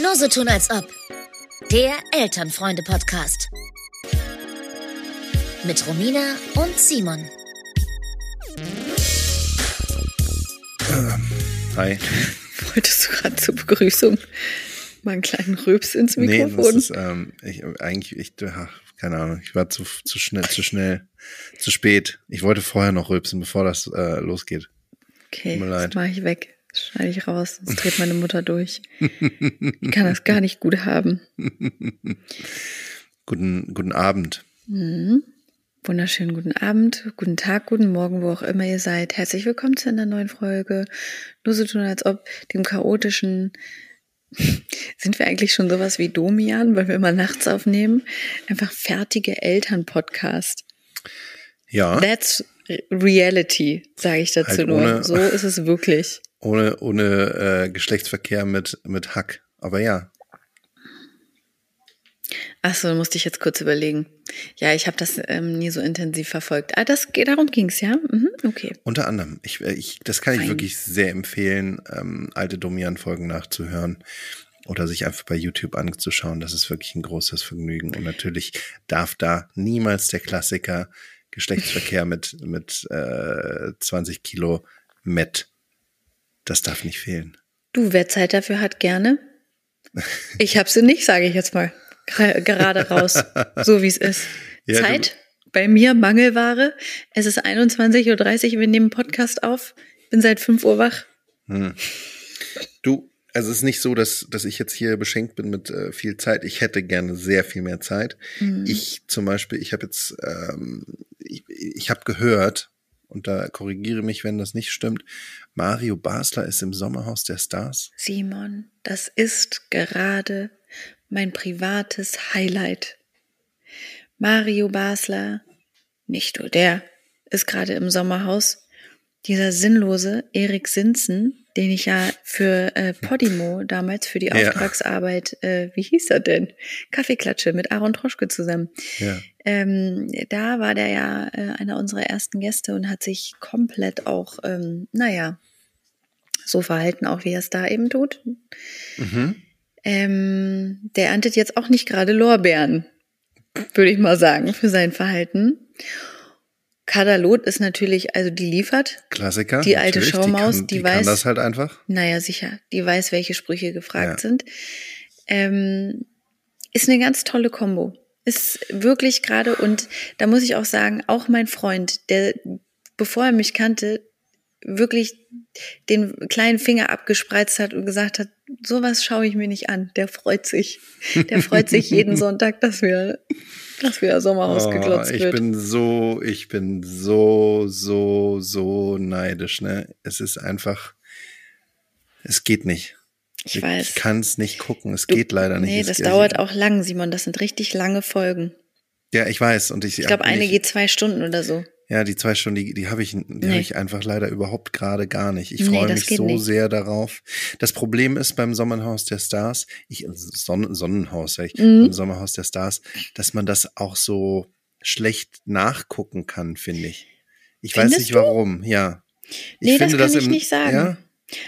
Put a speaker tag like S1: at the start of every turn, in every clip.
S1: Nur so tun als ob. Der Elternfreunde-Podcast. Mit Romina und Simon.
S2: Hi.
S3: Wolltest du gerade zur Begrüßung mal einen kleinen Rübs ins
S2: Nee,
S3: Mikrofon?
S2: das ist ähm, ich, eigentlich, ich, ach, keine Ahnung, ich war zu, zu schnell, zu schnell, zu spät. Ich wollte vorher noch rülpsen, bevor das äh, losgeht.
S3: okay,
S2: tut mir
S3: das
S2: leid.
S3: mache ich weg. Das schneide ich raus, sonst dreht meine Mutter durch. Ich kann das gar nicht gut haben.
S2: Guten, guten Abend.
S3: Wunderschönen guten Abend, guten Tag, guten Morgen, wo auch immer ihr seid. Herzlich willkommen zu einer neuen Folge. Nur so tun, als ob dem chaotischen sind wir eigentlich schon sowas wie Domian, weil wir immer nachts aufnehmen. Einfach fertige Eltern-Podcast.
S2: Ja,
S3: That's reality, sage ich dazu
S2: Halt
S3: nur. So ist es wirklich.
S2: Ohne, ohne äh, Geschlechtsverkehr mit, mit Hack. Aber ja,
S3: Achso, da musste ich jetzt kurz überlegen. Ja, ich habe das ähm, nie so intensiv verfolgt. Ah, das, darum ging's, ja? Mhm, okay.
S2: unter anderem. Ich, äh, ich, das kann ich
S3: Fein.
S2: wirklich sehr empfehlen, ähm, alte Domian-Folgen nachzuhören oder sich einfach bei YouTube anzuschauen. Das ist wirklich ein großes Vergnügen. Und natürlich darf da niemals der Klassiker Geschlechtsverkehr mit, mit äh, 20 Kilo Met. Das darf nicht fehlen.
S3: Du, wer Zeit dafür hat, gerne. Ich habe sie nicht, sage ich jetzt mal. Gerade raus, so wie es ist.
S2: Ja,
S3: Zeit, bei mir Mangelware. Es ist 21.30 Uhr, wir nehmen Podcast auf. Bin seit 5 Uhr wach.
S2: Du, also es ist nicht so, dass, dass ich jetzt hier beschenkt bin mit äh, viel Zeit. Ich hätte gerne sehr viel mehr Zeit. Ich zum Beispiel, ich habe jetzt, ähm, ich, ich habe gehört, und da korrigiere mich, wenn das nicht stimmt, Mario Basler ist im Sommerhaus der Stars.
S3: Simon, das ist gerade mein privates Highlight. Mario Basler, nicht nur der, ist gerade im Sommerhaus. Dieser sinnlose Erik Sinzen, den ich ja für äh, Podimo damals für die
S2: Ja.
S3: Auftragsarbeit, äh, wie hieß er denn? Kaffeeklatsche mit Aaron Troschke zusammen.
S2: Ja.
S3: Ähm, da war der ja äh, einer unserer ersten Gäste und hat sich komplett auch, ähm, naja, so verhalten, auch wie er es da eben tut.
S2: Mhm.
S3: Ähm, der erntet jetzt auch nicht gerade Lorbeeren, würde ich mal sagen, für sein Verhalten. Kadalot ist natürlich, also die liefert.
S2: Klassiker.
S3: Die alte
S2: natürlich.
S3: Schaumaus,
S2: die, kann,
S3: die
S2: die kann
S3: weiß-
S2: das halt einfach.
S3: Naja, sicher, die weiß, welche Sprüche gefragt
S2: Ja.
S3: sind. Ähm, ist eine ganz tolle Kombo. Ist wirklich gerade, und da muss ich auch sagen, auch mein Freund, der, bevor er mich kannte, wirklich den kleinen Finger abgespreizt hat und gesagt hat, sowas schaue ich mir nicht an. Der freut sich. Der freut sich jeden Sonntag, dass wir, dass wir Sommerhaus geglotzt
S2: Oh, ich
S3: wird.
S2: bin so, ich bin so, so, so neidisch, ne? Es ist einfach, es geht nicht.
S3: Ich weiß.
S2: Ich kann es nicht gucken. Es
S3: Du-
S2: geht leider nicht.
S3: Nee,
S2: Es
S3: das
S2: geht-
S3: dauert auch lang, Simon. Das sind richtig lange Folgen.
S2: Ja, ich weiß. Und ich,
S3: Ich glaube, eine geht zwei Stunden oder so.
S2: Ja, die zwei Stunden, die, die habe ich, die
S3: Nee.
S2: habe ich einfach leider überhaupt gerade gar nicht. Ich
S3: Nee,
S2: freue
S3: das
S2: mich so
S3: nicht.
S2: sehr darauf. Das Problem ist beim Sommerhaus der Stars, ich, Sonnen, Sonnenhaus, sag ich,
S3: Mhm.
S2: beim Sommerhaus der Stars, dass man das auch so schlecht nachgucken kann, finde ich. Ich weiß
S3: Findest
S2: nicht
S3: du?
S2: warum, ja. Ich
S3: Nee, das
S2: finde
S3: kann ich
S2: im-
S3: nicht sagen.
S2: Ja,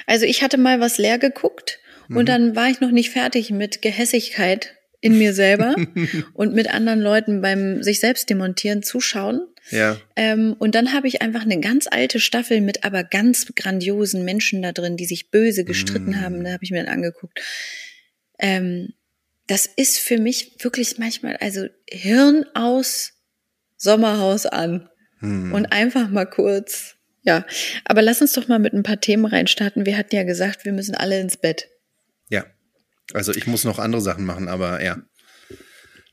S3: Also ich hatte mal was leer geguckt
S2: Mhm.
S3: und dann war ich noch nicht fertig mit Gehässigkeit in mir selber und mit anderen Leuten beim sich selbst demontieren zuschauen.
S2: Ja.
S3: Ähm, und dann habe ich einfach eine ganz alte Staffel mit aber ganz grandiosen Menschen da drin, die sich böse gestritten
S2: Mm.
S3: haben. Da habe ich mir dann angeguckt. Ähm, das ist für mich wirklich manchmal, also Hirn aus, Sommerhaus an.
S2: Hm.
S3: Und einfach mal kurz. Ja, aber lass uns doch mal mit ein paar Themen reinstarten. Wir hatten ja gesagt, wir müssen alle ins Bett.
S2: Ja. Also ich muss noch andere Sachen machen, aber ja.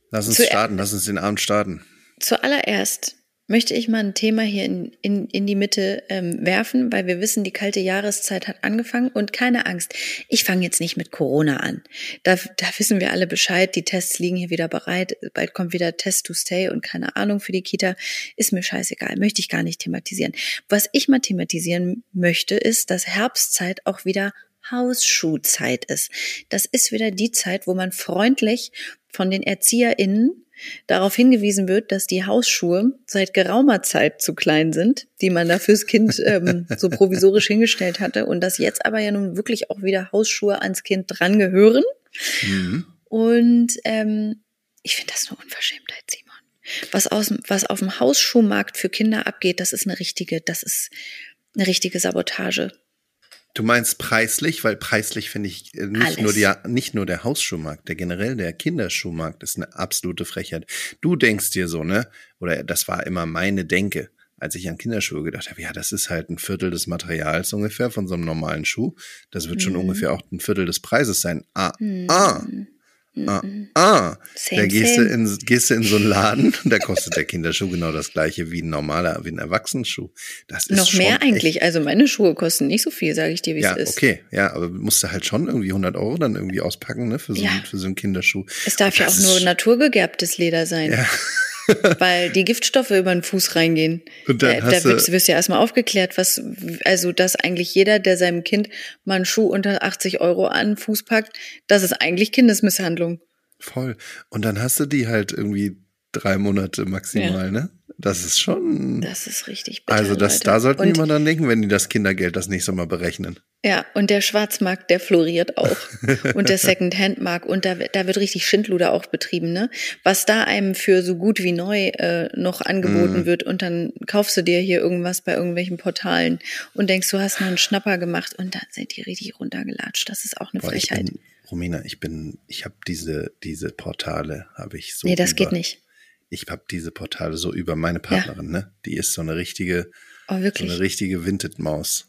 S2: Lass uns
S3: Zuer-
S2: starten, lass uns den Abend starten.
S3: Zuallererst möchte ich mal ein Thema hier in, in, in die Mitte ähm, werfen, weil wir wissen, die kalte Jahreszeit hat angefangen und keine Angst. Ich fange jetzt nicht mit Corona an. Da, da wissen wir alle Bescheid. Die Tests liegen hier wieder bereit. Bald kommt wieder Test to Stay und keine Ahnung für die Kita. Ist mir scheißegal. Möchte ich gar nicht thematisieren. Was ich mal thematisieren möchte, ist, dass Herbstzeit auch wieder Hausschuhzeit ist. Das ist wieder die Zeit, wo man freundlich von den ErzieherInnen darauf hingewiesen wird, dass die Hausschuhe seit geraumer Zeit zu klein sind, die man da fürs Kind ähm, so provisorisch hingestellt hatte und dass jetzt aber ja nun wirklich auch wieder Hausschuhe ans Kind drangehören. Mhm. Und ähm, ich finde das eine Unverschämtheit, Simon. Was, aus, was auf dem Hausschuhmarkt für Kinder abgeht, das ist eine richtige, das ist eine richtige Sabotage.
S2: Du meinst preislich, weil preislich finde ich äh, nicht nur, die, nicht nur der Hausschuhmarkt, der generell der Kinderschuhmarkt ist eine absolute Frechheit. Du denkst dir so, ne? Oder das war immer meine Denke, als ich an Kinderschuhe gedacht habe, ja, das ist halt ein Viertel des Materials ungefähr von so einem normalen Schuh. Das wird mhm. schon ungefähr auch ein Viertel des Preises sein. Ah, mhm. ah. Ah, ah. Same, da gehst du, in, gehst du in so einen Laden, da kostet der Kinderschuh genau das gleiche wie ein normaler, wie ein Erwachsenenschuh. Das ist
S3: Noch mehr eigentlich.
S2: Echt.
S3: Also meine Schuhe kosten nicht so viel, sage ich dir, wie
S2: ja,
S3: es ist.
S2: okay. Ja, aber musst du halt schon irgendwie 100 Euro dann irgendwie auspacken, ne, für so, ja. für so einen Kinderschuh.
S3: Es darf ja auch nur naturgegerbtes Leder sein. Ja. weil die Giftstoffe über den Fuß reingehen. Und dann da, da wirst, wirst du ja erstmal aufgeklärt, was, also, dass eigentlich jeder, der seinem Kind mal einen Schuh unter 80 Euro an den Fuß packt, das ist eigentlich Kindesmisshandlung.
S2: Voll. Und dann hast du die halt irgendwie drei Monate maximal, ja. ne? Das ist schon.
S3: Das ist richtig bitter,
S2: Also das, da sollten die mal dann denken, wenn die das Kindergeld das nächste Mal berechnen.
S3: Ja, und der Schwarzmarkt, der floriert auch. und der Secondhand-Markt. Und da, da wird richtig Schindluder auch betrieben, ne? Was da einem für so gut wie neu äh, noch angeboten mm. wird. Und dann kaufst du dir hier irgendwas bei irgendwelchen Portalen und denkst, du hast noch einen Schnapper gemacht und dann sind die richtig runtergelatscht. Das ist auch eine Boah, Frechheit.
S2: Ich bin, Romina, ich bin, ich habe diese, diese Portale, habe ich so.
S3: Nee, das über, geht nicht
S2: ich habe diese Portale so über meine Partnerin, ja. ne? Die ist so eine richtige,
S3: oh,
S2: so eine richtige Vinted-Maus.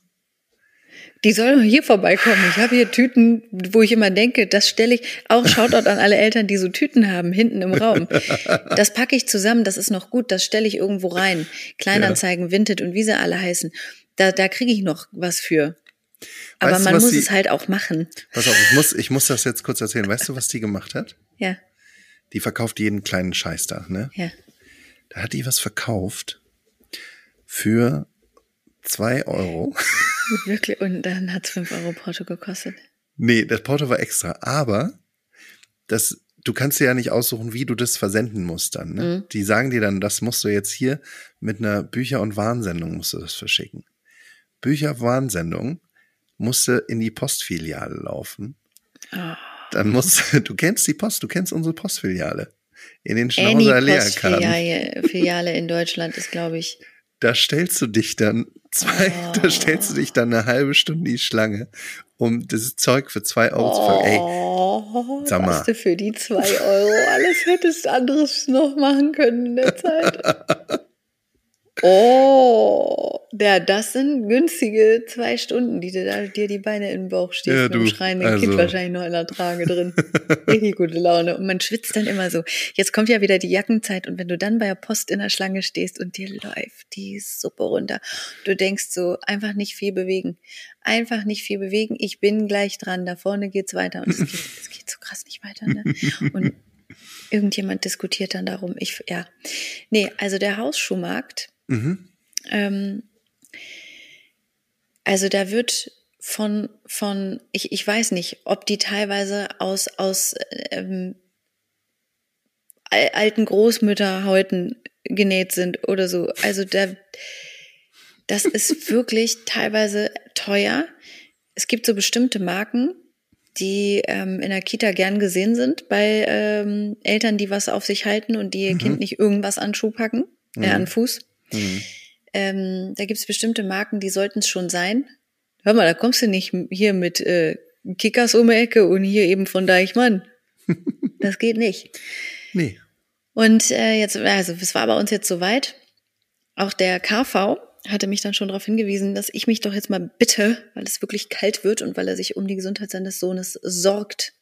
S3: Die soll hier vorbeikommen. Ich habe hier Tüten, wo ich immer denke, das stelle ich, auch Shoutout an alle Eltern, die so Tüten haben, hinten im Raum. Das packe ich zusammen, das ist noch gut, das stelle ich irgendwo rein. Kleinanzeigen, ja. Vinted und wie sie alle heißen. Da, da kriege ich noch was für. Aber weißt man du, muss die, es halt auch machen.
S2: Pass auf, ich muss, ich muss das jetzt kurz erzählen. Weißt du, was die gemacht hat?
S3: Ja
S2: die verkauft jeden kleinen Scheiß da, ne?
S3: Ja.
S2: Da hat die was verkauft für zwei Euro.
S3: Wirklich? Und dann hat es fünf Euro Porto gekostet.
S2: Nee, das Porto war extra. Aber das, du kannst dir ja nicht aussuchen, wie du das versenden musst dann. Ne? Mhm. Die sagen dir dann, das musst du jetzt hier mit einer Bücher- und Warnsendung musst du das verschicken. Bücher-Warnsendung musste in die Postfiliale laufen. Oh. Dann musst du kennst die Post, du kennst unsere Postfiliale. In den Schnauzer
S3: Postfiliale Filiale in Deutschland ist, glaube ich.
S2: Da stellst du dich dann zwei, oh. da stellst du dich dann eine halbe Stunde die Schlange, um das Zeug für zwei Euro oh. zu verkaufen. Ey, sag mal. Was
S3: du für die zwei Euro alles hättest anderes noch machen können in der Zeit. Oh, der, das sind günstige zwei Stunden, die du da dir die Beine in den Bauch stehst ja, beim Schreien, also. Kind wahrscheinlich noch in der Trage drin. Richtig gute Laune. Und man schwitzt dann immer so. Jetzt kommt ja wieder die Jackenzeit und wenn du dann bei der Post in der Schlange stehst und dir läuft die Suppe runter, du denkst so, einfach nicht viel bewegen. Einfach nicht viel bewegen. Ich bin gleich dran. Da vorne geht's weiter. Und es geht, es geht so krass nicht weiter, ne? Und irgendjemand diskutiert dann darum. Ich, ja. Nee, also der Hausschuhmarkt, Mhm. Ähm, also da wird von, von ich, ich weiß nicht, ob die teilweise aus, aus ähm, alten Großmütterhäuten genäht sind oder so. Also da, das ist wirklich teilweise teuer. Es gibt so bestimmte Marken, die ähm, in der Kita gern gesehen sind bei ähm, Eltern, die was auf sich halten und die ihr mhm. Kind nicht irgendwas an Schuh packen, mhm. äh, an Fuß. Mhm. Ähm, da gibt es bestimmte Marken, die sollten es schon sein. Hör mal, da kommst du nicht hier mit äh, Kickers um die Ecke und hier eben von Deichmann. Das geht nicht.
S2: Nee.
S3: Und äh, jetzt, also es war bei uns jetzt soweit. Auch der KV hatte mich dann schon darauf hingewiesen, dass ich mich doch jetzt mal bitte, weil es wirklich kalt wird und weil er sich um die Gesundheit seines Sohnes sorgt,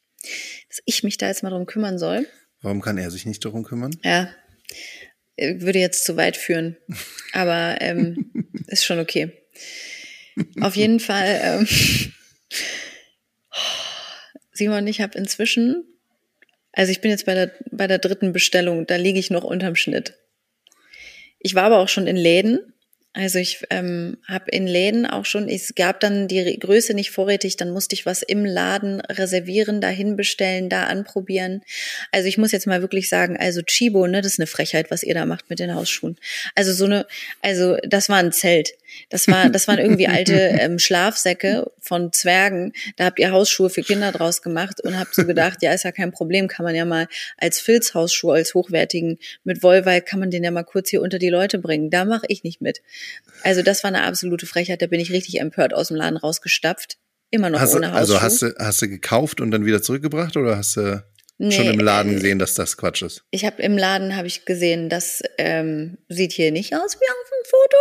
S3: dass ich mich da jetzt mal drum kümmern soll.
S2: Warum kann er sich nicht darum kümmern?
S3: Ja, würde jetzt zu weit führen. Aber ähm, ist schon okay. Auf jeden Fall, ähm, Simon, ich habe inzwischen, also ich bin jetzt bei der, bei der dritten Bestellung, da liege ich noch unterm Schnitt. Ich war aber auch schon in Läden Also ich ähm, habe in Läden auch schon, es gab dann die Größe nicht vorrätig, dann musste ich was im Laden reservieren, dahin bestellen, da anprobieren. Also ich muss jetzt mal wirklich sagen, also Chibo, ne, das ist eine Frechheit, was ihr da macht mit den Hausschuhen. Also so eine, also das war ein Zelt. Das war, das waren irgendwie alte ähm, Schlafsäcke von Zwergen. Da habt ihr Hausschuhe für Kinder draus gemacht und habt so gedacht, ja, ist ja kein Problem, kann man ja mal als Filzhausschuh, als hochwertigen mit Wollweil, kann man den ja mal kurz hier unter die Leute bringen. Da mache ich nicht mit. Also das war eine absolute Frechheit. Da bin ich richtig empört aus dem Laden rausgestapft. Immer noch
S2: hast
S3: ohne
S2: du, Also hast du, hast du gekauft und dann wieder zurückgebracht oder hast du
S3: Nee,
S2: schon im Laden
S3: äh,
S2: gesehen, dass das Quatsch ist?
S3: Ich habe im Laden habe ich gesehen, das ähm, sieht hier nicht aus wie auf dem Foto.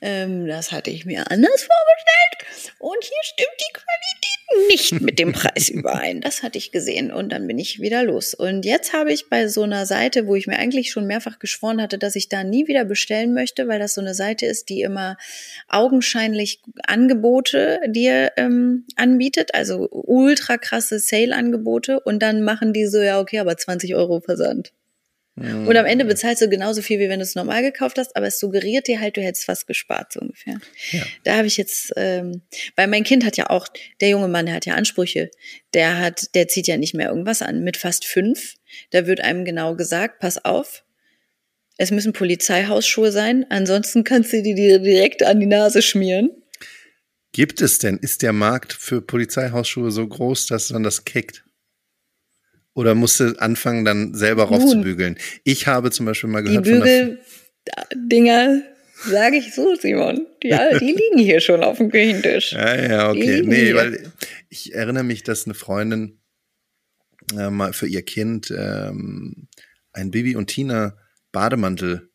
S3: Ähm, das hatte ich mir anders vorgestellt. Und hier stimmt die Qualität nicht mit dem Preis überein. Das hatte ich gesehen und dann bin ich wieder los. Und jetzt habe ich bei so einer Seite, wo ich mir eigentlich schon mehrfach geschworen hatte, dass ich da nie wieder bestellen möchte, weil das so eine Seite ist, die immer augenscheinlich Angebote dir ähm, anbietet, also ultra krasse Sale-Angebote und dann machen die so, ja okay, aber 20 Euro Versand. Und am Ende bezahlst du genauso viel, wie wenn du es normal gekauft hast, aber es suggeriert dir halt, du hättest was gespart, so ungefähr.
S2: Ja.
S3: Da habe ich jetzt, ähm, weil mein Kind hat ja auch, der junge Mann, der hat ja Ansprüche. Der hat, der zieht ja nicht mehr irgendwas an. Mit fast fünf, da wird einem genau gesagt, pass auf, es müssen Polizeihausschuhe sein, ansonsten kannst du die dir direkt an die Nase schmieren.
S2: Gibt es denn, ist der Markt für Polizeihausschuhe so groß, dass dann das kickt? Oder musst du anfangen, dann selber raufzubügeln? Ich habe zum Beispiel mal
S3: Die
S2: gehört einer,
S3: Bügeldinger, sage ich so, Simon, die, die liegen hier schon auf dem Küchentisch.
S2: Ja, ja, okay. Nee,
S3: hier.
S2: weil ich erinnere mich, dass eine Freundin äh, mal für ihr Kind ähm, ein Bibi und Tina Bademantel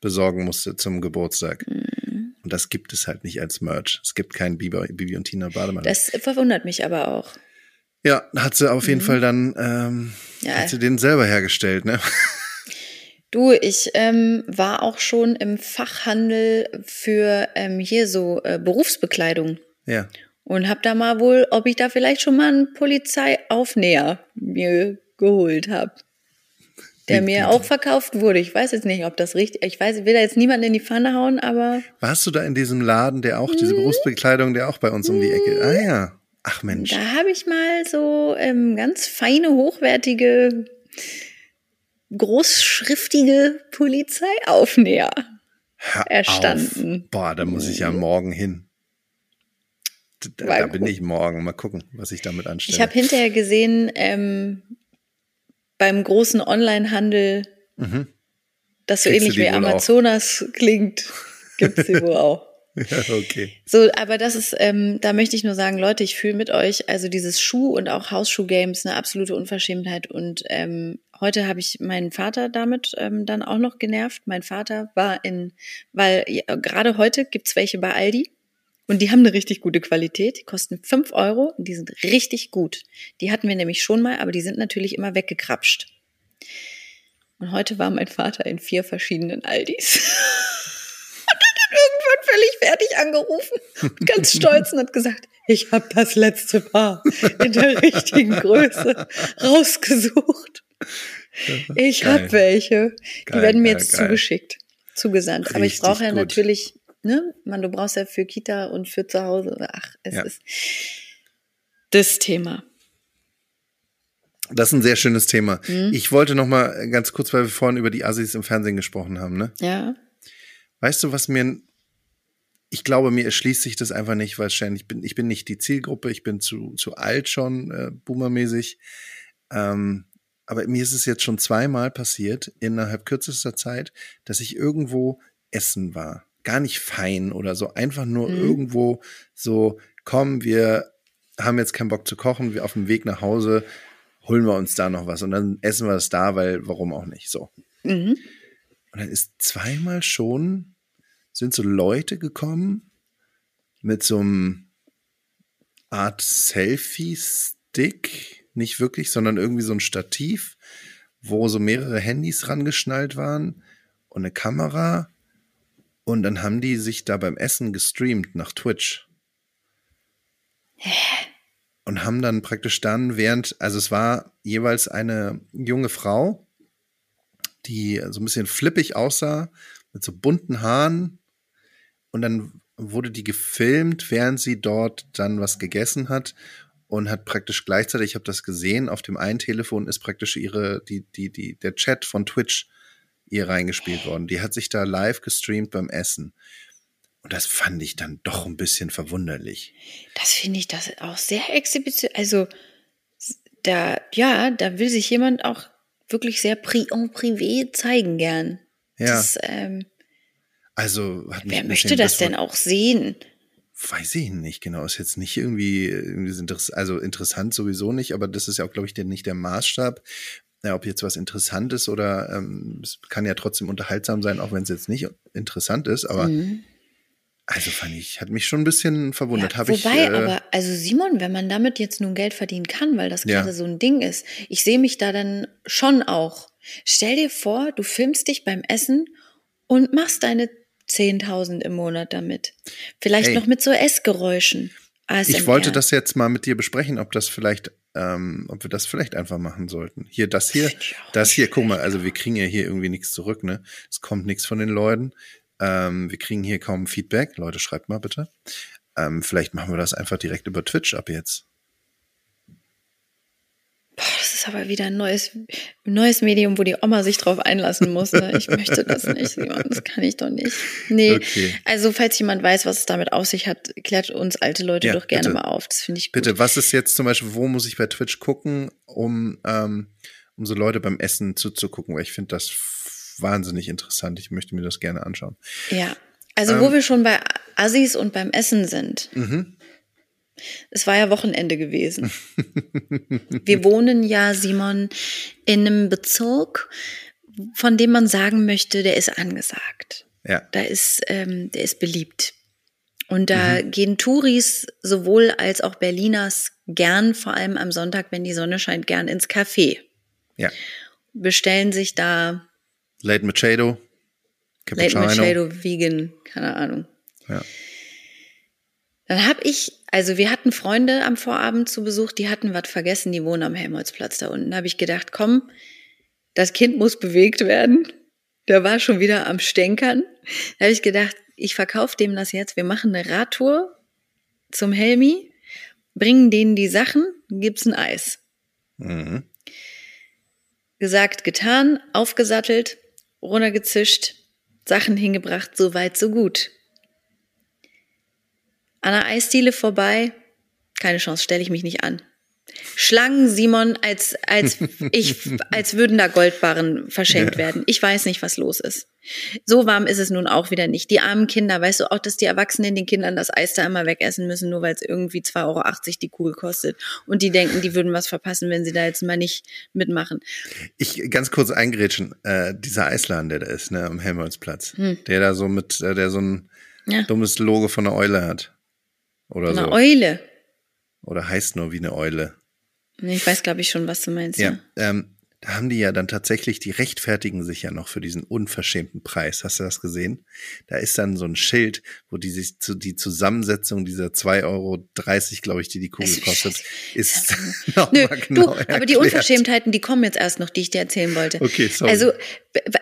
S2: besorgen musste zum Geburtstag.
S3: Mhm.
S2: Und das gibt es halt nicht als Merch. Es gibt keinen Bibi, Bibi und Tina Bademantel.
S3: Das verwundert mich aber auch.
S2: Ja, hat sie auf jeden Fall dann, ähm,
S3: Mhm. Ja.
S2: hat sie den selber hergestellt, ne?
S3: Du, ich ähm, war auch schon im Fachhandel für ähm, hier so äh, Berufsbekleidung
S2: Ja.
S3: und hab da mal wohl, ob ich da vielleicht schon mal einen Polizeiaufnäher mir geholt habe. Der mir auch verkauft wurde. Ich weiß jetzt nicht, ob das richtig. Ich weiß, ich will da jetzt niemanden in die Pfanne hauen, aber
S2: Warst du da in diesem Laden, der auch, diese Berufsbekleidung, der auch bei uns um die Ecke? Ah ja. Ach Mensch.
S3: da habe ich mal so ähm, ganz feine, hochwertige, großschriftige Polizeiaufnäher.
S2: Hör
S3: erstanden.
S2: Auf. Boah, da muss ich ja morgen hin. Da, da bin ich morgen. Mal gucken, was ich damit anstelle.
S3: Ich habe hinterher gesehen, ähm, beim großen Onlinehandel,
S2: Mhm.
S3: das so
S2: Kriegst
S3: ähnlich wie
S2: wohl auch?
S3: Amazonas klingt, gibt's sie wohl auch.
S2: Okay.
S3: So, aber das ist, ähm, da möchte ich nur sagen, Leute, ich fühle mit euch, also dieses Schuh- und auch Hausschuh-Games eine absolute Unverschämtheit. Und ähm, heute habe ich meinen Vater damit ähm, dann auch noch genervt. Mein Vater war in, weil ja, gerade heute gibt's welche bei Aldi und die haben eine richtig gute Qualität. Die kosten fünf Euro und die sind richtig gut. Die hatten wir nämlich schon mal, aber die sind natürlich immer weggekrapscht. Und heute war mein Vater in vier verschiedenen Aldis. und hat dann irgendwann völlig fertig angerufen und ganz stolz und hat gesagt, ich habe das letzte Paar in der richtigen Größe rausgesucht. Ich habe welche. Die
S2: Geil,
S3: werden mir
S2: geil,
S3: jetzt
S2: geil.
S3: zugeschickt, zugesandt. Aber ich
S2: Richtig
S3: brauche ja
S2: gut.
S3: natürlich, ne, man, du brauchst ja für Kita und für zu Hause. Ach, es
S2: Ja.
S3: ist das Thema.
S2: Das ist ein sehr schönes Thema.
S3: Mhm.
S2: Ich wollte noch mal ganz kurz, weil wir vorhin über die Assis im Fernsehen gesprochen haben, ne?
S3: Ja.
S2: Weißt du, was mir, ich glaube, mir erschließt sich das einfach nicht, weil ich bin, ich bin nicht die Zielgruppe, ich bin zu, zu alt schon, äh, boomermäßig. Ähm, aber mir ist es jetzt schon zweimal passiert, innerhalb kürzester Zeit, dass ich irgendwo essen war. Gar nicht fein oder so, einfach nur
S3: Mhm.
S2: irgendwo so, komm, wir haben jetzt keinen Bock zu kochen, wir auf dem Weg nach Hause holen wir uns da noch was und dann essen wir es da, weil warum auch nicht so.
S3: Mhm.
S2: Und dann ist zweimal schon, sind so Leute gekommen mit so einem Art Selfie-Stick, nicht wirklich, sondern irgendwie so ein Stativ, wo so mehrere Handys rangeschnallt waren und eine Kamera. Und dann haben die sich da beim Essen gestreamt nach Twitch. Und haben dann praktisch dann während, also es war jeweils eine junge Frau, die so ein bisschen flippig aussah, mit so bunten Haaren und dann wurde die gefilmt, während sie dort dann was gegessen hat und hat praktisch gleichzeitig, ich habe das gesehen, auf dem einen Telefon ist praktisch ihre, die, die, die, der Chat von Twitch ihr reingespielt worden. Die hat sich da live gestreamt beim Essen. Und das fand ich dann doch ein bisschen verwunderlich.
S3: Das finde ich das auch sehr exhibition. Also da, ja, da will sich jemand auch wirklich sehr pri en privé zeigen gern.
S2: Ja.
S3: Das, ähm,
S2: Also hat
S3: wer möchte das denn auch sehen?
S2: Weiß ich nicht genau. Ist jetzt nicht irgendwie, interess- also interessant sowieso nicht, aber das ist ja auch, glaube ich, der, nicht der Maßstab. Ja, ob jetzt was interessant ist oder ähm, es kann ja trotzdem unterhaltsam sein, auch wenn es jetzt nicht interessant ist. Aber
S3: Mhm.
S2: also fand ich, hat mich schon ein bisschen verwundert.
S3: Ja,
S2: Hab ich,
S3: wobei,
S2: äh,
S3: aber, also Simon, wenn man damit jetzt nun Geld verdienen kann, weil das
S2: Ja.
S3: gerade so ein Ding ist, ich sehe mich da dann schon auch. Stell dir vor, du filmst dich beim Essen und machst deine 10.000 im Monat damit. Vielleicht
S2: Ey.
S3: noch mit so Essgeräuschen. ASMR.
S2: Ich wollte das jetzt mal mit dir besprechen, ob das vielleicht, ähm, ob wir das vielleicht einfach machen sollten. Hier, das hier, das hier, guck mal, also wir kriegen ja hier irgendwie nichts zurück, ne? Es kommt nichts von den Leuten. Ähm, wir kriegen hier kaum Feedback. Leute, schreibt mal bitte. Ähm, vielleicht machen wir das einfach direkt über Twitch ab jetzt.
S3: Boah, das ist aber wieder ein neues, neues Medium, wo die Oma sich drauf einlassen muss. Ne? Ich möchte das nicht. Das kann ich doch nicht. Nee.
S2: Okay.
S3: Also, falls jemand weiß, was es damit auf sich hat, klärt uns alte Leute
S2: Ja,
S3: doch gerne
S2: bitte.
S3: mal auf. Das finde ich gut.
S2: Bitte, was ist jetzt zum Beispiel, wo muss ich bei Twitch gucken, um, ähm, um so Leute beim Essen zuzugucken? Weil ich finde das wahnsinnig interessant. Ich möchte mir das gerne anschauen.
S3: Ja. Also,
S2: Ähm.
S3: wo wir schon bei Assis und beim Essen sind.
S2: Mhm.
S3: Es war ja Wochenende gewesen. wir wohnen ja, Simon, in einem Bezirk, von dem man sagen möchte, der ist angesagt.
S2: Ja.
S3: Da ist, ähm, der ist beliebt. Und da gehen Touris sowohl als auch Berliners gern, vor allem am Sonntag, wenn die Sonne scheint, gern ins Café.
S2: Ja.
S3: Bestellen sich da
S2: Late Machado.
S3: Late. Machado, Vegan, keine Ahnung.
S2: Ja.
S3: Dann habe ich, also wir hatten Freunde am Vorabend zu Besuch, die hatten was vergessen, die wohnen am Helmholtzplatz da unten. Da habe ich gedacht, komm, das Kind muss bewegt werden. Der war schon wieder am Stänkern. Da habe ich gedacht, ich verkaufe dem das jetzt. Wir machen eine Radtour zum Helmi, bringen denen die Sachen, gibt's ein Eis.
S2: Mhm.
S3: Gesagt, getan, aufgesattelt, runtergezischt, Sachen hingebracht, so weit, so gut. An der Eisdiele vorbei, keine Chance, stelle ich mich nicht an. Schlangen, Simon, als, als, ich, als würden da Goldbarren verschenkt werden. Ich weiß nicht, was los ist. So warm ist es nun auch wieder nicht. Die armen Kinder, weißt du auch, dass die Erwachsenen den Kindern das Eis da immer wegessen müssen, nur weil es irgendwie 2,80 Euro die Kugel kostet. Und die denken, die würden was verpassen, wenn sie da jetzt mal nicht mitmachen.
S2: Ich ganz kurz eingrätschen, äh, dieser Eisladen, der da ist, ne, am Helmholtzplatz,
S3: Hm.
S2: der da so mit, äh, der so ein
S3: Ja.
S2: dummes Logo von einer Eule hat. Oder
S3: Eine
S2: so.
S3: Eule.
S2: Oder heißt nur wie eine Eule.
S3: Ich weiß, glaube ich, schon, was du meinst.
S2: Ja.
S3: Ja.
S2: Ähm, da haben die ja dann tatsächlich, die rechtfertigen sich ja noch für diesen unverschämten Preis. Hast du das gesehen? Da ist dann so ein Schild, wo die sich zu, die Zusammensetzung dieser 2,30 Euro, glaube ich, die die Kugel
S3: Ist
S2: kostet, ist
S3: Nö,
S2: nochmal
S3: du,
S2: genau
S3: aber die
S2: erklärt.
S3: Unverschämtheiten, die kommen jetzt erst noch, die ich dir erzählen wollte.
S2: Okay, sorry.
S3: Also,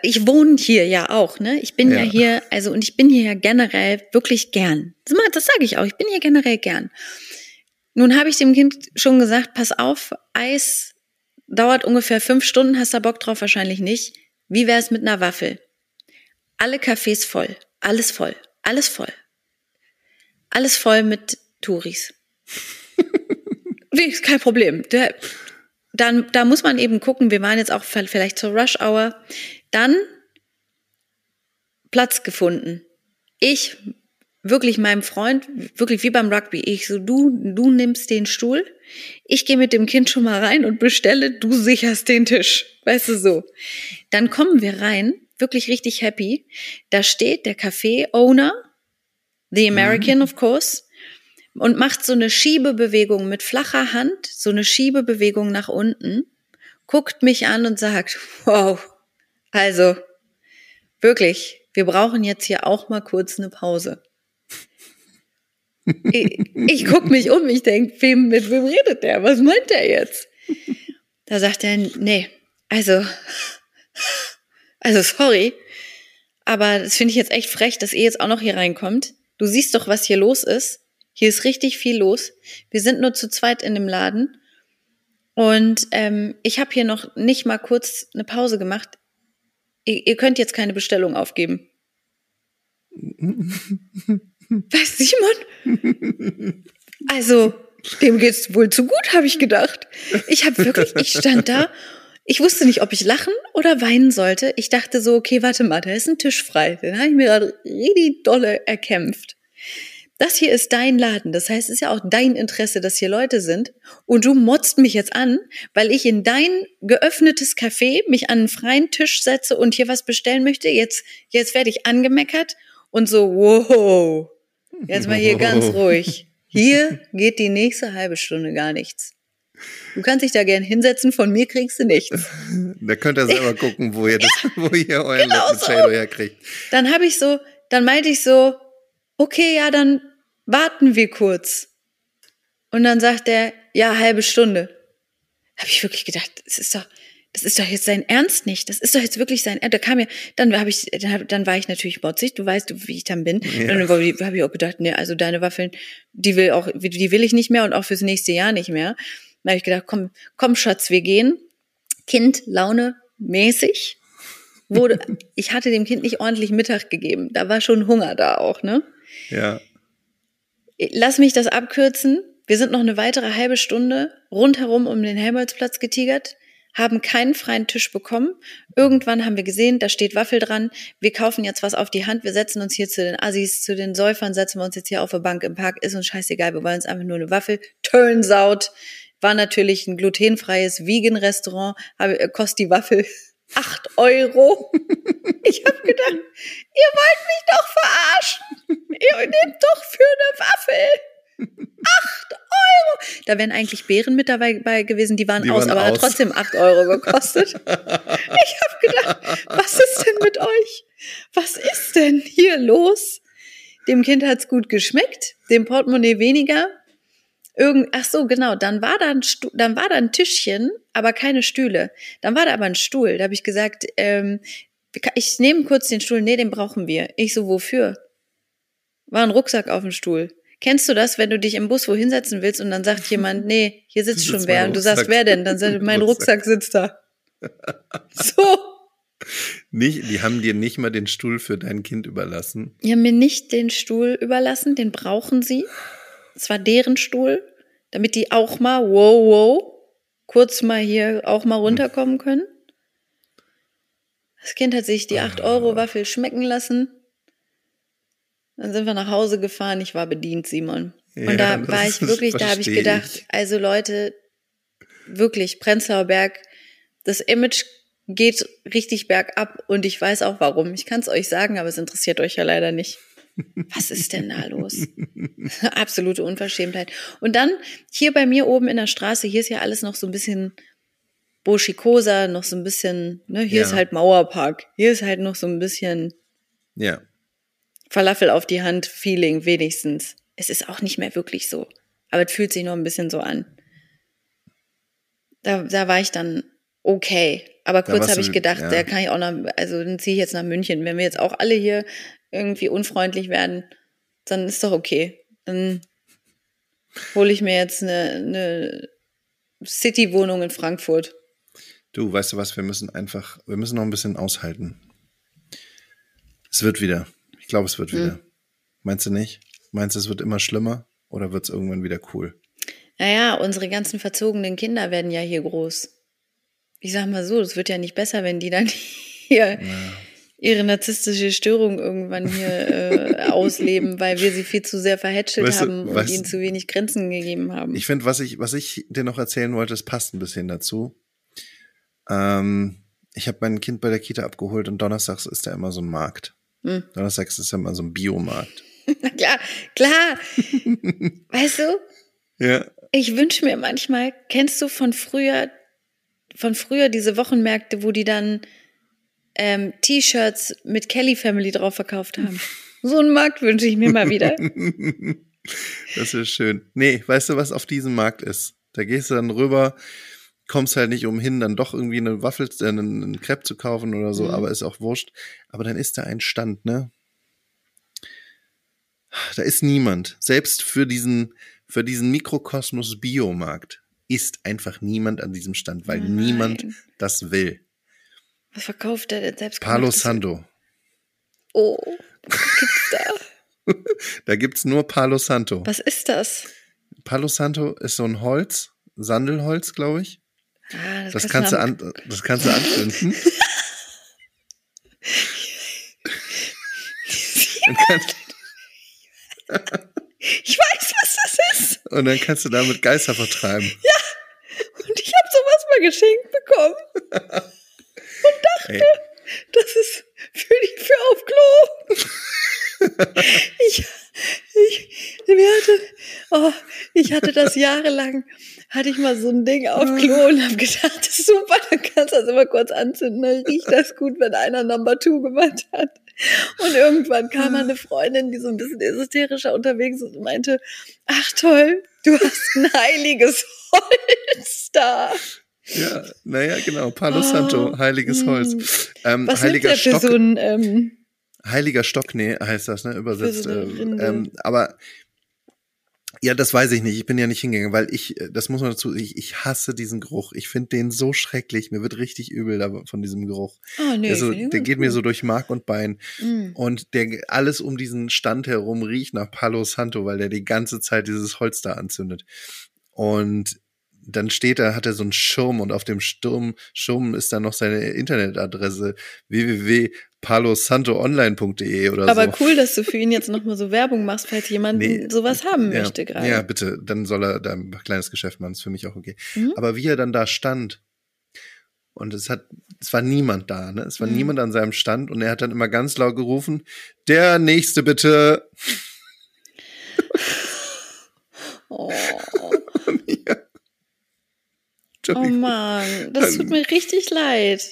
S3: ich wohne hier ja auch, ne? Ich bin ja.
S2: Ja.
S3: hier, also, und ich bin hier ja generell wirklich gern. Das sage ich auch, ich bin hier generell gern. Nun habe ich dem Kind schon gesagt, pass auf, Eis dauert ungefähr fünf Stunden, hast da Bock drauf? Wahrscheinlich nicht. Wie wär's mit einer Waffel? Alle Cafés voll, alles voll, alles voll. Alles voll mit Touris. Kein Problem. Der, dann, da muss man eben gucken, wir waren jetzt auch vielleicht zur Rush Hour. Dann Platz gefunden. Ich, wirklich meinem Freund, wirklich wie beim Rugby, ich so, du, du nimmst den Stuhl, ich gehe mit dem Kind schon mal rein und bestelle, du sicherst den Tisch. Weißt du so. Dann kommen wir rein, wirklich richtig happy. Da steht der Café-Owner, the American of course, und macht so eine Schiebebewegung mit flacher Hand, so eine Schiebebewegung nach unten, guckt mich an und sagt, wow, also wirklich, wir brauchen jetzt hier auch mal kurz eine Pause. Ich ich guck mich um, ich denk, wem, mit wem redet der? Was meint der jetzt? Da sagt er, nee, also, also sorry, aber das finde ich jetzt echt frech, dass ihr jetzt auch noch hier reinkommt. Du siehst doch, was hier los ist. Hier ist richtig viel los. Wir sind nur zu zweit in dem Laden. Und ähm, ich habe hier noch nicht mal kurz eine Pause gemacht. Ihr, ihr könnt jetzt keine Bestellung aufgeben. Was, Simon? Also, dem geht's wohl zu gut, habe ich gedacht. Ich habe wirklich, ich stand da, ich wusste nicht, ob ich lachen oder weinen sollte. Ich dachte so, okay, warte mal, da ist ein Tisch frei. Den habe ich mir gerade richtig dolle erkämpft. Das hier ist dein Laden. Das heißt, es ist ja auch dein Interesse, dass hier Leute sind. Und du motzt mich jetzt an, weil ich in dein geöffnetes Café mich an einen freien Tisch setze und hier was bestellen möchte. Jetzt, jetzt werde ich angemeckert und so, wow, jetzt mal hier ganz ruhig. Hier geht die nächste halbe Stunde gar nichts. Du kannst dich da gern hinsetzen, von mir kriegst du nichts.
S2: Da könnt ihr selber gucken, wo ihr, das, ja, wo ihr euren genau so. Herkriegt.
S3: Dann habe ich so, dann meinte ich so, okay, ja, dann warten wir kurz. Und dann sagt er, ja, halbe Stunde. Habe ich wirklich gedacht, das ist doch, das ist doch jetzt sein Ernst nicht. Das ist doch jetzt wirklich sein Ernst. Da kam mir, dann habe ich, dann, dann war ich natürlich motzig. Du weißt, wie ich dann bin. Ja. Dann habe ich auch gedacht, nee, also deine Waffeln, die will auch, die will ich nicht mehr und auch fürs nächste Jahr nicht mehr. Dann habe ich gedacht, komm, komm, Schatz, wir gehen. Kind, Laune, mäßig. Wurde, ich hatte dem Kind nicht ordentlich Mittag gegeben. Da war schon Hunger da auch, ne?
S2: Ja.
S3: Lass mich das abkürzen. Wir sind noch eine weitere halbe Stunde rundherum um den Helmholtzplatz getigert haben keinen freien Tisch bekommen. Irgendwann haben wir gesehen, da steht Waffel dran. Wir kaufen jetzt was auf die Hand. Wir setzen uns hier zu den Assis, zu den Säufern, setzen wir uns jetzt hier auf der Bank im Park. Ist uns scheißegal. Wir wollen uns einfach nur eine Waffel. Turns out war natürlich ein glutenfreies Vegan-Restaurant. Äh, kostet die Waffel acht Euro. Ich habe gedacht, ihr wollt mich doch verarschen. Ihr nehmt doch für eine Waffel acht Euro. Da wären eigentlich Beeren mit dabei gewesen, die waren die aus, waren aber aus. hat trotzdem acht Euro gekostet. ich habe gedacht, was ist denn mit euch? Was ist denn hier los? Dem Kind hat's gut geschmeckt, dem Portemonnaie weniger. Irgend, ach so, genau, dann war da ein Stuhl, dann war da ein Tischchen, aber keine Stühle. Dann war da aber ein Stuhl. Da habe ich gesagt, ähm, ich nehme kurz den Stuhl, nee, den brauchen wir. Ich so, wofür? War ein Rucksack auf dem Stuhl. Kennst du das, wenn du dich im Bus wohin setzen willst und dann sagt jemand, nee, hier sitzt schon wer und du sagst, wer denn? Dann sagt, mein Rucksack sitzt da. So.
S2: Nicht, die haben dir nicht mal den Stuhl für dein Kind überlassen.
S3: Die haben mir nicht den Stuhl überlassen, den brauchen sie. Es war deren Stuhl, damit die auch mal, wow, wow, kurz mal hier auch mal runterkommen können. Das Kind hat sich die 8-Euro-Waffel schmecken lassen. Dann sind wir nach Hause gefahren. Ich war bedient, Simon. Und ja, da war ich wirklich, da habe ich gedacht, also Leute, wirklich, Prenzlauer Berg, das Image geht richtig bergab und ich weiß auch warum. Ich kann es euch sagen, aber es interessiert euch ja leider nicht. Was ist denn da los? Absolute Unverschämtheit. Und dann hier bei mir oben in der Straße, hier ist ja alles noch so ein bisschen burschikoser, noch so ein bisschen, ne, hier ja. ist halt Mauerpark. Hier ist halt noch so ein bisschen
S2: ja.
S3: Falafel auf die Hand Feeling wenigstens. Es ist auch nicht mehr wirklich so. Aber es fühlt sich noch ein bisschen so an. Da, da war ich dann okay. Aber kurz habe ich gedacht, ja. da kann ich auch noch, also dann ziehe ich jetzt nach München. Wenn wir jetzt auch alle hier irgendwie unfreundlich werden, dann ist doch okay. Dann hole ich mir jetzt eine, eine City-Wohnung in Frankfurt.
S2: Du, weißt du was, wir müssen einfach, wir müssen noch ein bisschen aushalten. Es wird wieder glaube, es wird wieder. Hm. Meinst du nicht? Meinst du, es wird immer schlimmer oder wird es irgendwann wieder cool?
S3: Naja, unsere ganzen verzogenen Kinder werden ja hier groß. Ich sag mal so, es wird ja nicht besser, wenn die dann hier ja. ihre narzisstische Störung irgendwann hier äh, ausleben, weil wir sie viel zu sehr verhätschelt weißt du, haben und ihnen zu wenig Grenzen gegeben haben.
S2: Ich finde, was ich, was ich dir noch erzählen wollte, das passt ein bisschen dazu. Ähm, ich habe mein Kind bei der Kita abgeholt und donnerstags ist da immer so ein Markt. Hm. Donnerstags ist ja mal so ein Biomarkt.
S3: Na klar, klar. weißt du?
S2: Ja.
S3: Ich wünsche mir manchmal, kennst du von früher, von früher diese Wochenmärkte, wo die dann ähm, T-Shirts mit Kelly Family drauf verkauft haben? So einen Markt wünsche ich mir mal wieder.
S2: das ist schön. Nee, weißt du, was auf diesem Markt ist? Da gehst du dann rüber, kommst halt nicht umhin, dann doch irgendwie eine Waffel, äh, einen, Crepe zu kaufen oder so, mhm. aber ist auch wurscht. Aber dann ist da ein Stand, ne? Da ist niemand. Selbst für diesen, für diesen Mikrokosmos Biomarkt ist einfach niemand an diesem Stand, weil
S3: Nein.
S2: niemand das will.
S3: Was verkauft der denn selbst?
S2: Palo Santo.
S3: Oh, was gibt's da?
S2: Da gibt's nur Palo Santo.
S3: Was ist das?
S2: Palo Santo ist so ein Holz, Sandelholz, glaube ich.
S3: Ah,
S2: Das kannst du an, das kannst du anzünden. Kannst,
S3: Ich weiß, was das ist.
S2: und dann kannst du damit Geister vertreiben.
S3: Und ich habe sowas mal geschenkt bekommen.
S2: Ey,
S3: Das ist für die für auf Klo. Ich, ich, hatte, oh, ich hatte das jahrelang, hatte ich mal so ein Ding auf Klo und habe gedacht, das ist super, dann kannst du das immer kurz anzünden, dann riecht das gut, wenn einer Number Two gemacht hat. Und irgendwann kam eine Freundin, die so ein bisschen esoterischer unterwegs ist und meinte, ach toll, du hast ein heiliges Holz da.
S2: ja, naja, genau. Palo
S3: Oh,
S2: Santo, heiliges. Holz. Ähm,
S3: Was nimmt
S2: heiliger
S3: der für
S2: Stock.
S3: so ein, ähm,
S2: Heiliger Stock, nee, heißt das, ne? Übersetzt. Äh,
S3: Rinde.
S2: ähm, aber ja, das weiß ich nicht. Ich bin ja nicht hingegangen, weil ich, äh, das muss man dazu, ich, ich hasse diesen Geruch. Ich finde den so schrecklich. Mir wird richtig übel da, von diesem Geruch.
S3: oh nee,
S2: also, der geht mir
S3: gut.
S2: so durch Mark und Bein.
S3: Mm.
S2: Und der alles um diesen Stand herum riecht nach Palo Santo, weil der die ganze Zeit dieses Holz da anzündet. Und dann steht da, hat er so einen Schirm und auf dem Sturm, Schirm ist dann noch seine Internetadresse www.palosantoonline.de oder
S3: Aber
S2: so.
S3: cool, dass du für ihn jetzt nochmal so Werbung machst, falls jemand
S2: Nee,
S3: sowas haben
S2: ja,
S3: möchte gerade.
S2: Ja, bitte, dann soll er da ein kleines Geschäft machen, ist für mich auch okay.
S3: Mhm.
S2: Aber wie er dann da stand und es hat, es war niemand da, ne? Es war
S3: Mhm.
S2: niemand an seinem Stand und er hat dann immer ganz laut gerufen, der nächste bitte.
S3: Oh. oh. Mann, das tut mir richtig leid.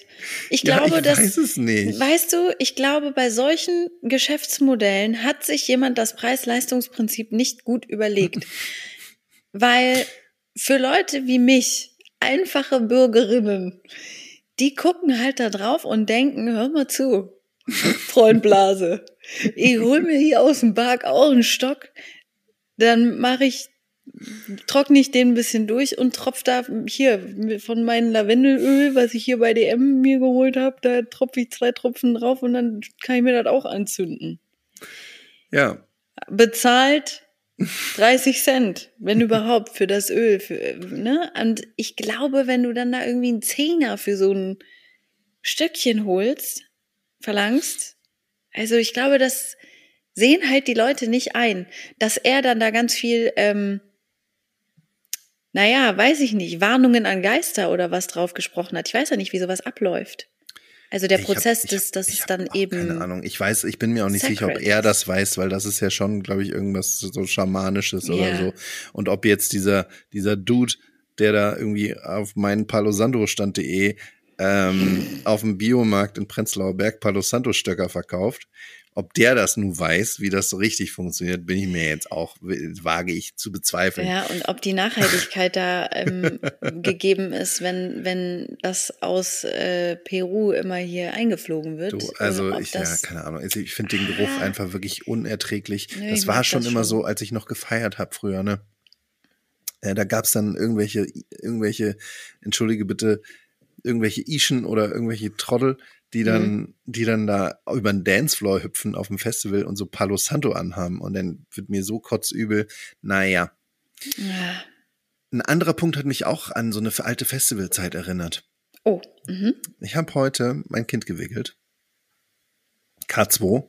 S3: Ich
S2: ja,
S3: glaube,
S2: ich
S3: dass.
S2: weiß es nicht.
S3: Weißt du, ich glaube, bei solchen Geschäftsmodellen hat sich jemand das Preis-Leistungsprinzip nicht gut überlegt. Weil für Leute wie mich, einfache Bürgerinnen, die gucken halt da drauf und denken, hör mal zu, Freund Blase, ich hol mir hier aus dem Park auch einen Stock, dann mache ich trockne ich den ein bisschen durch und tropf da hier von meinem Lavendelöl, was ich hier bei DM mir geholt habe, da tropfe ich zwei Tropfen drauf und dann kann ich mir das auch anzünden.
S2: Ja,
S3: Bezahlt 30 Cent, wenn überhaupt, für das Öl. Für, ne? Und ich glaube, wenn du dann da irgendwie einen Zehner für so ein Stöckchen holst, verlangst, also ich glaube, das sehen halt die Leute nicht ein, dass er dann da ganz viel, ähm, naja, weiß ich nicht, Warnungen an Geister oder was drauf gesprochen hat. Ich weiß ja nicht, wie sowas abläuft. Also der
S2: Ich hab-
S3: Prozess,
S2: ich
S3: des,
S2: hab-
S3: das ist
S2: hab
S3: dann eben.
S2: Keine Ahnung. Ich weiß, ich bin mir auch nicht sicher, ob
S3: Sacred
S2: er das weiß, weil das ist ja schon, glaube ich, irgendwas so Schamanisches oder
S3: Ja.
S2: so. Und ob jetzt dieser, dieser Dude, der da irgendwie auf meinen palosanto-stand.de ähm, auf dem Biomarkt in Prenzlauer Berg Palo Santo Stöcker verkauft, ob der das nun weiß, wie das so richtig funktioniert, bin ich mir jetzt auch, wage ich zu bezweifeln.
S3: Ja, und ob die Nachhaltigkeit da ähm, gegeben ist, wenn, wenn das aus äh, Peru immer hier eingeflogen wird.
S2: Du, also ich, ja, keine Ahnung. Ich finde den Geruch
S3: Ah.
S2: einfach wirklich unerträglich.
S3: Nö,
S2: das war schon
S3: das
S2: immer
S3: schon.
S2: so, als ich noch gefeiert habe früher, ne? Äh, da gab's dann irgendwelche, irgendwelche, entschuldige bitte, irgendwelche Ischen oder irgendwelche Trottel, die dann,
S3: Mhm.
S2: die dann da über den Dancefloor hüpfen auf dem Festival und so Palo Santo anhaben. Und dann wird mir so kotzübel. Naja.
S3: ja.
S2: Ein anderer Punkt hat mich auch an so eine alte Festivalzeit erinnert.
S3: Oh, mhm.
S2: Ich habe heute mein Kind gewickelt. K2.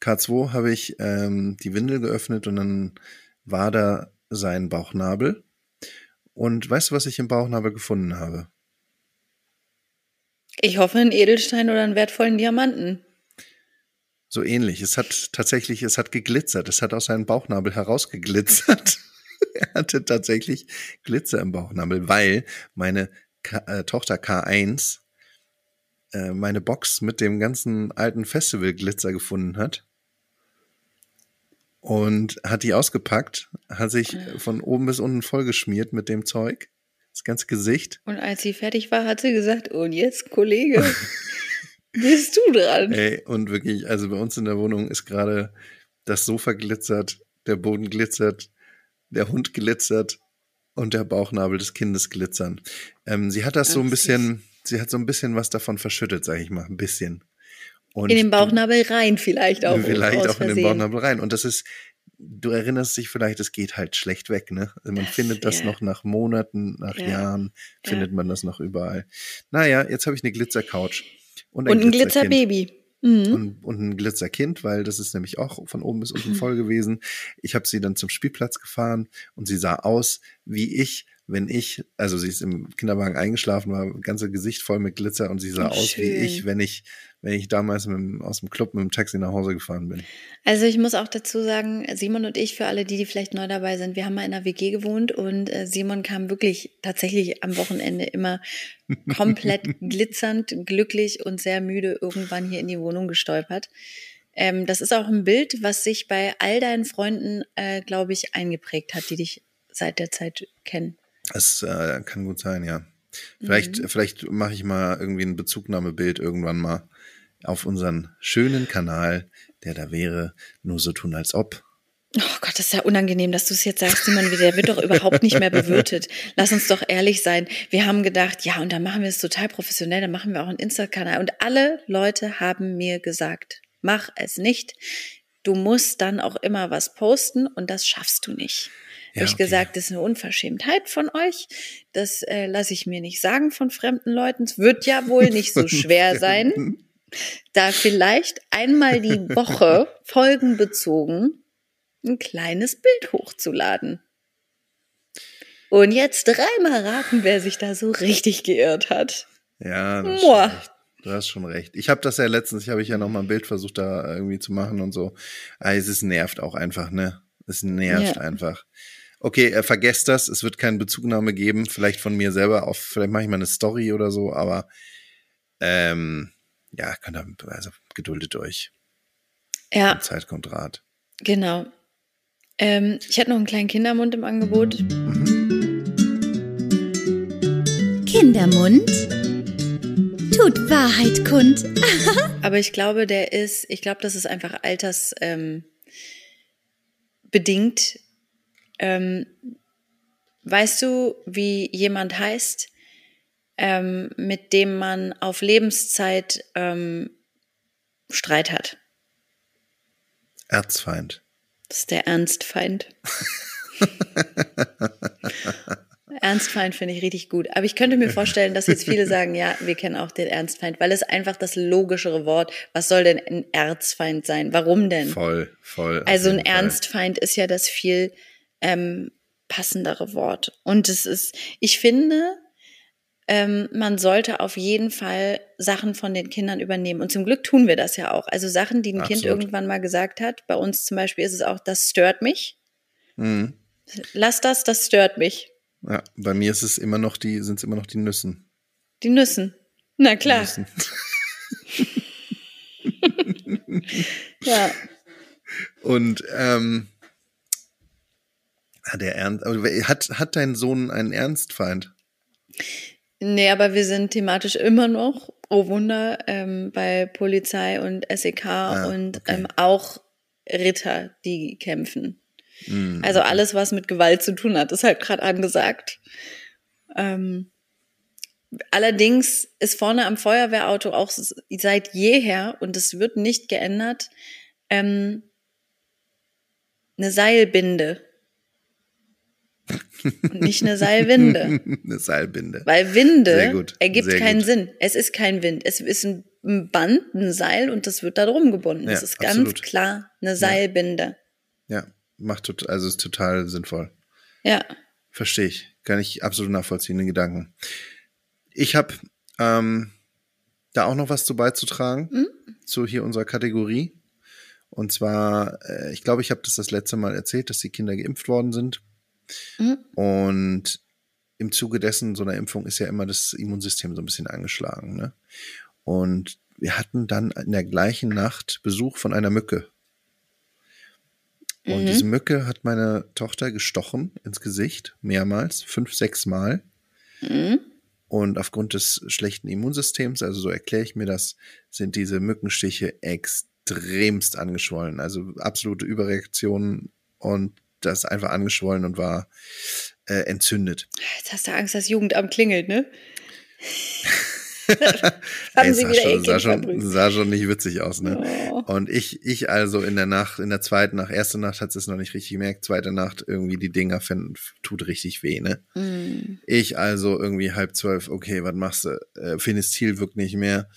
S2: K2 habe ich ähm, die Windel geöffnet und dann war da sein Bauchnabel. Und weißt du, was ich im Bauchnabel gefunden habe?
S3: Ich hoffe, einen Edelstein oder einen wertvollen Diamanten.
S2: So ähnlich. Es hat tatsächlich, es hat geglitzert. Es hat aus seinem Bauchnabel herausgeglitzert. er hatte tatsächlich Glitzer im Bauchnabel, weil meine K äh, Tochter K1 äh, meine Box mit dem ganzen alten Festivalglitzer gefunden hat. Und hat die ausgepackt, hat sich von oben bis unten vollgeschmiert mit dem Zeug. Das ganze Gesicht.
S3: Und als sie fertig war, hat sie gesagt, und jetzt, Kollege, bist du dran.
S2: Ey, und wirklich, also bei uns in der Wohnung ist gerade das Sofa glitzert, der Boden glitzert, der Hund glitzert und der Bauchnabel des Kindes glitzern. Ähm, sie hat das so ein bisschen, sie hat so ein bisschen was davon verschüttet, sage ich mal, ein bisschen.
S3: Und in den Bauchnabel rein vielleicht auch.
S2: Vielleicht auch in den Bauchnabel rein. Und das ist, du erinnerst dich vielleicht, es geht halt schlecht weg, ne? Also man das, findet das ja. noch nach Monaten, nach ja. Jahren, findet ja. man das noch überall. Naja, jetzt habe ich eine Glitzercouch.
S3: Und ein, und ein Glitzerbaby.
S2: Mhm. Und, und ein Glitzerkind, weil das ist nämlich auch von oben bis unten voll gewesen. Ich habe sie dann zum Spielplatz gefahren und sie sah aus wie ich, wenn ich, also sie ist im Kinderwagen eingeschlafen, war ganze Gesicht voll mit Glitzer und sie sah oh, aus schön. wie ich, wenn ich, wenn ich damals mit, aus dem Club mit dem Taxi nach Hause gefahren bin.
S3: Also ich muss auch dazu sagen, Simon und ich, für alle die, die vielleicht neu dabei sind, wir haben mal in einer WG gewohnt und äh, Simon kam wirklich tatsächlich am Wochenende immer komplett glitzernd, glücklich und sehr müde irgendwann hier in die Wohnung gestolpert. Ähm, das ist auch ein Bild, was sich bei all deinen Freunden, äh, glaube ich, eingeprägt hat, die dich seit der Zeit kennen.
S2: Es äh, kann gut sein, ja. Vielleicht, mhm. vielleicht mache ich mal irgendwie ein Bezugnahmebild irgendwann mal auf unseren schönen Kanal, der da wäre, nur so tun als ob.
S3: Oh Gott, das ist ja unangenehm, dass du es jetzt sagst, Simon, der wird doch überhaupt nicht mehr bewirtet. Lass uns doch ehrlich sein. Wir haben gedacht, ja, und dann machen wir es total professionell, dann machen wir auch einen Insta-Kanal. Und alle Leute haben mir gesagt, mach es nicht. Du musst dann auch immer was posten und das schaffst du nicht. Ja, habe ich okay. gesagt, das ist eine Unverschämtheit von euch. Das äh, lasse ich mir nicht sagen von fremden Leuten. Es wird ja wohl nicht so schwer sein, da vielleicht einmal die Woche folgenbezogen ein kleines Bild hochzuladen. Und jetzt dreimal raten, wer sich da so richtig geirrt hat.
S2: Ja, das Moa. Du hast schon recht. Ich habe das ja letztens, ich habe ich ja noch mal ein Bild versucht da irgendwie zu machen und so. Ah, es ist nervt auch einfach, ne? Es nervt ja. einfach okay, äh, vergesst das, es wird keine Bezugnahme geben, vielleicht von mir selber auf, vielleicht mache ich mal eine Story oder so, aber ähm, ja, könnt ihr, also geduldet euch.
S3: Ja. Die
S2: Zeit kommt Rat.
S3: Genau. Ähm, ich hätte noch einen kleinen Kindermund im Angebot. Mhm.
S1: Kindermund tut Wahrheit kund.
S3: Aber ich glaube, der ist, ich glaube, das ist einfach altersbedingt. Ähm, bedingt. Ähm, weißt du, wie jemand heißt, ähm, mit dem man auf Lebenszeit ähm, Streit hat?
S2: Erzfeind.
S3: Das ist der Ernstfeind. Ernstfeind finde ich richtig gut. Aber ich könnte mir vorstellen, dass jetzt viele sagen, ja, wir kennen auch den Ernstfeind, weil es einfach das logischere Wort. Was soll denn ein Erzfeind sein? Warum denn?
S2: Voll, voll.
S3: Also ein Ernstfeind ist ja das viel ähm, passendere Wort. Und es ist, ich finde, ähm, man sollte auf jeden Fall Sachen von den Kindern übernehmen. Und zum Glück tun wir das ja auch. Also Sachen, die ein Absolut. Kind irgendwann mal gesagt hat. Bei uns zum Beispiel ist es auch, das stört mich. Mhm. Lass das, das stört mich.
S2: Ja, bei mir ist es immer noch die, sind es immer noch die Nüssen.
S3: Die Nüssen. Na klar. Nüssen. ja.
S2: Und ähm, Ah, der Ernst, hat, hat dein Sohn einen Ernstfeind?
S3: Nee, aber wir sind thematisch immer noch, oh Wunder, ähm, bei Polizei und SEK ah, und okay. ähm, auch Ritter, die kämpfen. Mm, also alles, was mit Gewalt zu tun hat, ist halt gerade angesagt. Ähm, allerdings ist vorne am Feuerwehrauto auch seit jeher, und es wird nicht geändert, ähm, eine Seilbinde. Und nicht eine Seilwinde.
S2: eine Seilbinde.
S3: Weil Winde ergibt Sehr keinen gut. Sinn. Es ist kein Wind. Es ist ein Band, ein Seil und das wird da drum gebunden. Ja, das ist absolut. ganz klar eine Seilbinde.
S2: Ja, ja. macht also ist total sinnvoll.
S3: Ja.
S2: Verstehe ich. Kann ich absolut nachvollziehen, den Gedanken. Ich habe ähm, da auch noch was zu beizutragen, mhm. zu hier unserer Kategorie. Und zwar, äh, ich glaube, ich habe das das letzte Mal erzählt, dass die Kinder geimpft worden sind. Mhm. Und im Zuge dessen, so einer Impfung ist ja immer das Immunsystem so ein bisschen angeschlagen. Ne? Und wir hatten dann in der gleichen Nacht Besuch von einer Mücke. Und mhm. diese Mücke hat meine Tochter gestochen ins Gesicht, mehrmals, fünf, sechs Mal. Mhm. Und aufgrund des schlechten Immunsystems, also so erkläre ich mir das, sind diese Mückenstiche extrem extremst angeschwollen. Also absolute Überreaktion und das einfach angeschwollen und war äh, entzündet.
S3: Jetzt hast du Angst, dass Jugendamt klingelt, ne?
S2: Ey, sah, schon, sah, schon, sah schon nicht witzig aus, ne? Oh. Und ich, ich also in der Nacht, in der zweiten Nacht, erste Nacht hat es noch nicht richtig gemerkt, zweite Nacht irgendwie die Dinger finden, tut richtig weh, ne? Mm. Ich also irgendwie halb zwölf, okay, was machst du? Äh, Finestil wirkt nicht mehr.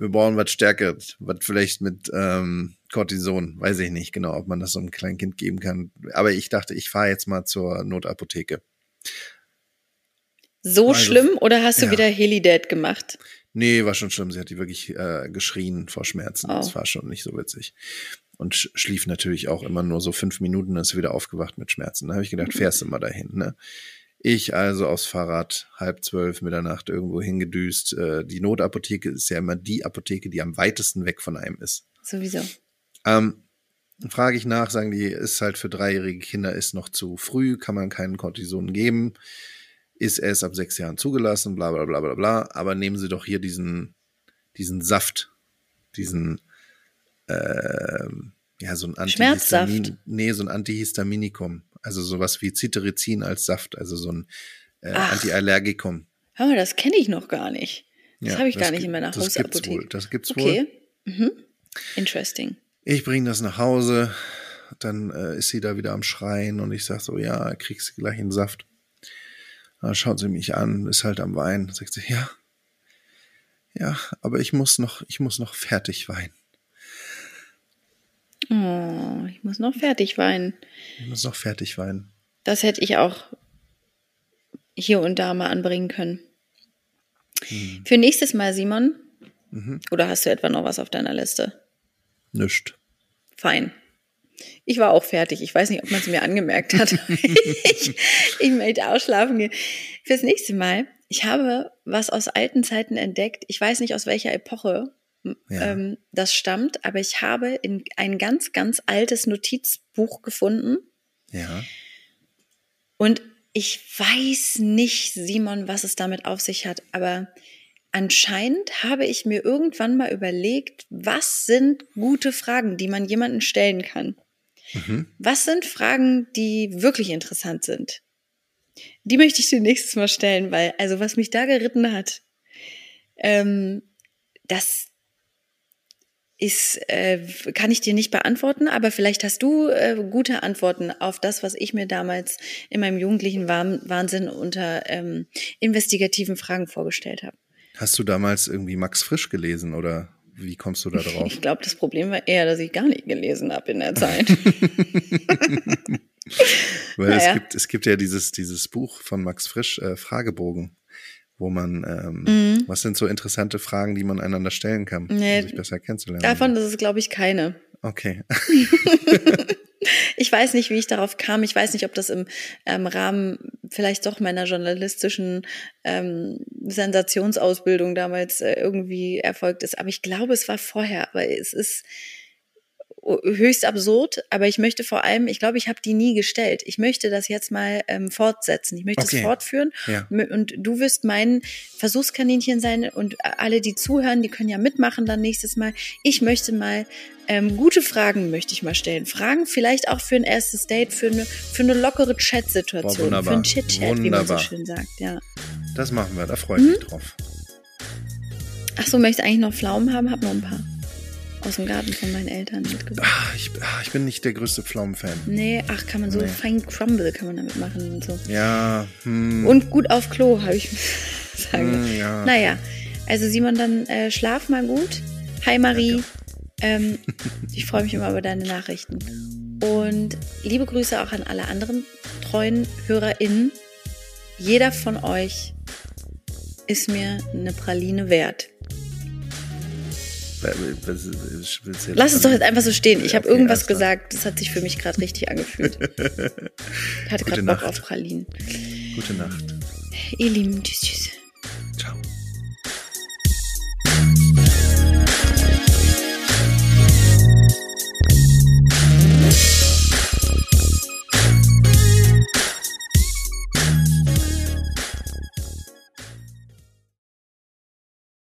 S2: Wir brauchen was Stärkeres, was vielleicht mit ähm, Cortison, weiß ich nicht genau, ob man das so einem kleinen Kind geben kann. Aber ich dachte, ich fahre jetzt mal zur Notapotheke.
S3: So also, schlimm oder hast du ja. wieder Helidad gemacht?
S2: Nee, war schon schlimm. Sie hat die wirklich äh, geschrien vor Schmerzen. Oh. Das war schon nicht so witzig. Und sch schlief natürlich auch immer nur so fünf Minuten, dann ist sie wieder aufgewacht mit Schmerzen. Da habe ich gedacht, fährst du mal dahin. Ne? Ich also aufs Fahrrad, halb zwölf, Mitternacht irgendwo hingedüst. Äh, die Notapotheke ist ja immer die Apotheke, die am weitesten weg von einem ist.
S3: Sowieso.
S2: Ähm, frage ich nach, sagen die, ist halt für dreijährige Kinder ist noch zu früh, kann man keinen Cortison geben ist erst ab sechs Jahren zugelassen, bla bla bla bla bla. Aber nehmen Sie doch hier diesen, diesen Saft, diesen, äh, ja, so ein Antihistamin, nee, so ein Antihistaminikum. Also sowas wie Cetirizin als Saft, also so ein äh, Antiallergikum.
S3: Hör mal, das kenne ich noch gar nicht. Das ja, habe ich gar nicht in meiner das Hausapotheke.
S2: Gibt's wohl, das gibt's okay. wohl. Mhm.
S3: Interesting.
S2: Ich bringe das nach Hause, dann äh, ist sie da wieder am Schreien und ich sage so, ja, kriegst du gleich einen Saft. Dann schaut sie mich an, ist halt am Weinen. Sagt sie, ja, ja, aber ich muss noch, ich muss noch fertig weinen.
S3: Oh, ich muss noch fertig weinen.
S2: Ich muss noch fertig weinen.
S3: Das hätte ich auch hier und da mal anbringen können. Hm. Für nächstes Mal, Simon. Mhm. Oder hast du etwa noch was auf deiner Liste?
S2: Nischt.
S3: Fein. Ich war auch fertig. Ich weiß nicht, ob man es mir angemerkt hat. ich, ich möchte ausschlafen gehen. Fürs nächste Mal. Ich habe was aus alten Zeiten entdeckt. Ich weiß nicht, aus welcher Epoche ja. ähm, das stammt, aber ich habe in ein ganz, ganz altes Notizbuch gefunden.
S2: Ja.
S3: Und ich weiß nicht, Simon, was es damit auf sich hat, aber anscheinend habe ich mir irgendwann mal überlegt, was sind gute Fragen, die man jemanden stellen kann. Mhm. Was sind Fragen, die wirklich interessant sind? Die möchte ich dir nächstes Mal stellen, weil, also was mich da geritten hat, ähm, das ist, äh, kann ich dir nicht beantworten, aber vielleicht hast du äh, gute Antworten auf das, was ich mir damals in meinem jugendlichen Wahnsinn unter ähm, investigativen Fragen vorgestellt habe.
S2: Hast du damals irgendwie Max Frisch gelesen oder wie kommst du da drauf?
S3: Ich glaube, das Problem war eher, dass ich gar nicht gelesen habe in der Zeit.
S2: Weil naja. es, gibt, es gibt ja dieses, dieses Buch von Max Frisch, äh, Fragebogen, wo man, ähm, mhm. was sind so interessante Fragen, die man einander stellen kann, nee, um sich besser kennenzulernen?
S3: Davon ist es, glaube ich, keine.
S2: Okay.
S3: ich weiß nicht, wie ich darauf kam. Ich weiß nicht, ob das im ähm, Rahmen vielleicht doch meiner journalistischen ähm, Sensationsausbildung damals äh, irgendwie erfolgt ist. Aber ich glaube, es war vorher. Aber es ist höchst absurd, aber ich möchte vor allem, ich glaube, ich habe die nie gestellt. Ich möchte das jetzt mal ähm, fortsetzen. Ich möchte okay. es fortführen ja. und du wirst mein Versuchskaninchen sein und alle, die zuhören, die können ja mitmachen dann nächstes Mal. Ich möchte mal ähm, gute Fragen möchte ich mal stellen. Fragen vielleicht auch für ein erstes Date, für eine, für eine lockere Chat-Situation, für ein Chit-Chat, wie man so schön sagt. Ja.
S2: Das machen wir, da freue ich mhm. mich drauf.
S3: Ach so, möchtest eigentlich noch Pflaumen haben? Hab noch ein paar aus dem Garten von meinen Eltern mitgebracht.
S2: Ach, ich, ach, ich bin nicht der größte Pflaumenfan.
S3: Nee, ach, kann man so nee. fein Crumble kann man damit machen und so.
S2: Ja. Hm.
S3: Und gut auf Klo, habe ich sagen. Hm, ja. Naja, also Simon, dann äh, schlaf mal gut. Hi Marie. Ähm, ich freue mich immer über deine Nachrichten. Und liebe Grüße auch an alle anderen treuen HörerInnen. Jeder von euch ist mir eine Praline wert. Lass es doch jetzt einfach so stehen. Ich habe okay, irgendwas gesagt, das hat sich für mich gerade richtig angefühlt. Ich hatte gerade Bock auf Pralinen.
S2: Gute Nacht.
S3: Ihr Lieben, tschüss, tschüss.